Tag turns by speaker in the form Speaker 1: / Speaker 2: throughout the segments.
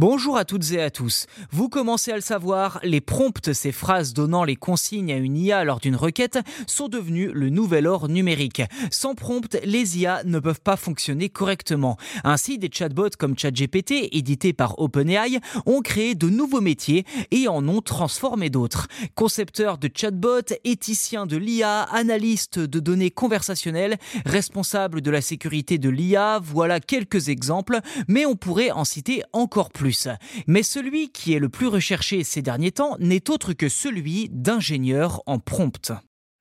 Speaker 1: Bonjour à toutes et à tous. Vous commencez à le savoir, les prompts, ces phrases donnant les consignes à une IA lors d'une requête, sont devenus le nouvel or numérique. Sans prompt, les IA ne peuvent pas fonctionner correctement. Ainsi, des chatbots comme ChatGPT, édités par OpenAI, ont créé de nouveaux métiers et en ont transformé d'autres. Concepteurs de chatbots, éthiciens de l'IA, analystes de données conversationnelles, responsables de la sécurité de l'IA, voilà quelques exemples, mais on pourrait en citer encore plus Mais celui qui est le plus recherché ces derniers temps n'est autre que celui d'ingénieur en prompt.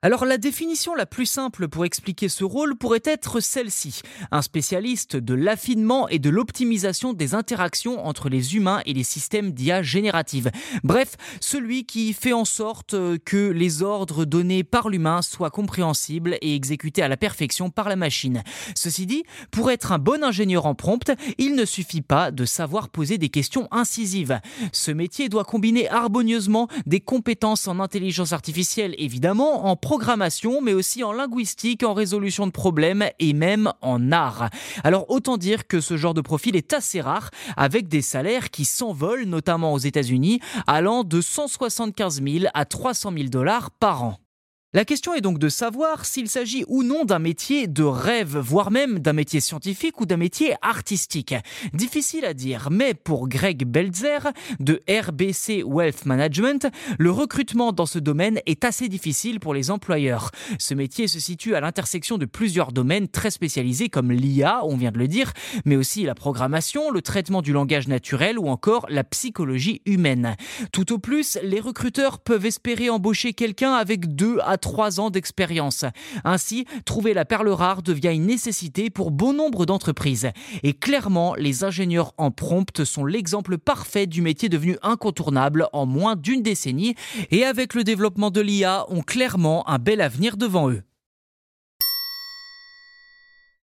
Speaker 1: Alors la définition la plus simple pour expliquer ce rôle pourrait être celle-ci. Un spécialiste de l'affinement et de l'optimisation des interactions entre les humains et les systèmes d'IA générative. Bref, celui qui fait en sorte euh, que les ordres donnés par l'humain soient compréhensibles et exécutés à la perfection par la machine. Ceci dit, pour être un bon ingénieur en prompt, il ne suffit pas de savoir poser des questions incisives. Ce métier doit combiner harmonieusement des compétences en intelligence artificielle évidemment, en programmation, mais aussi en linguistique, en résolution de problèmes et même en art. Alors autant dire que ce genre de profil est assez rare, avec des salaires qui s'envolent, notamment aux États-Unis, allant de 175 000 à 300 000 dollars par an. La question est donc de savoir s'il s'agit ou non d'un métier de rêve, voire même d'un métier scientifique ou d'un métier artistique. Difficile à dire, mais pour Greg Belzer de RBC Wealth Management, le recrutement dans ce domaine est assez difficile pour les employeurs. Ce métier se situe à l'intersection de plusieurs domaines très spécialisés comme l'IA, on vient de le dire, mais aussi la programmation, le traitement du langage naturel ou encore la psychologie humaine. Tout au plus, les recruteurs peuvent espérer embaucher quelqu'un avec deux à trois ans d'expérience. Ainsi, trouver la perle rare devient une nécessité pour bon nombre d'entreprises. Et clairement, les ingénieurs en prompt sont l'exemple parfait du métier devenu incontournable en moins d'une décennie et avec le développement de l'IA ont clairement un bel avenir devant eux.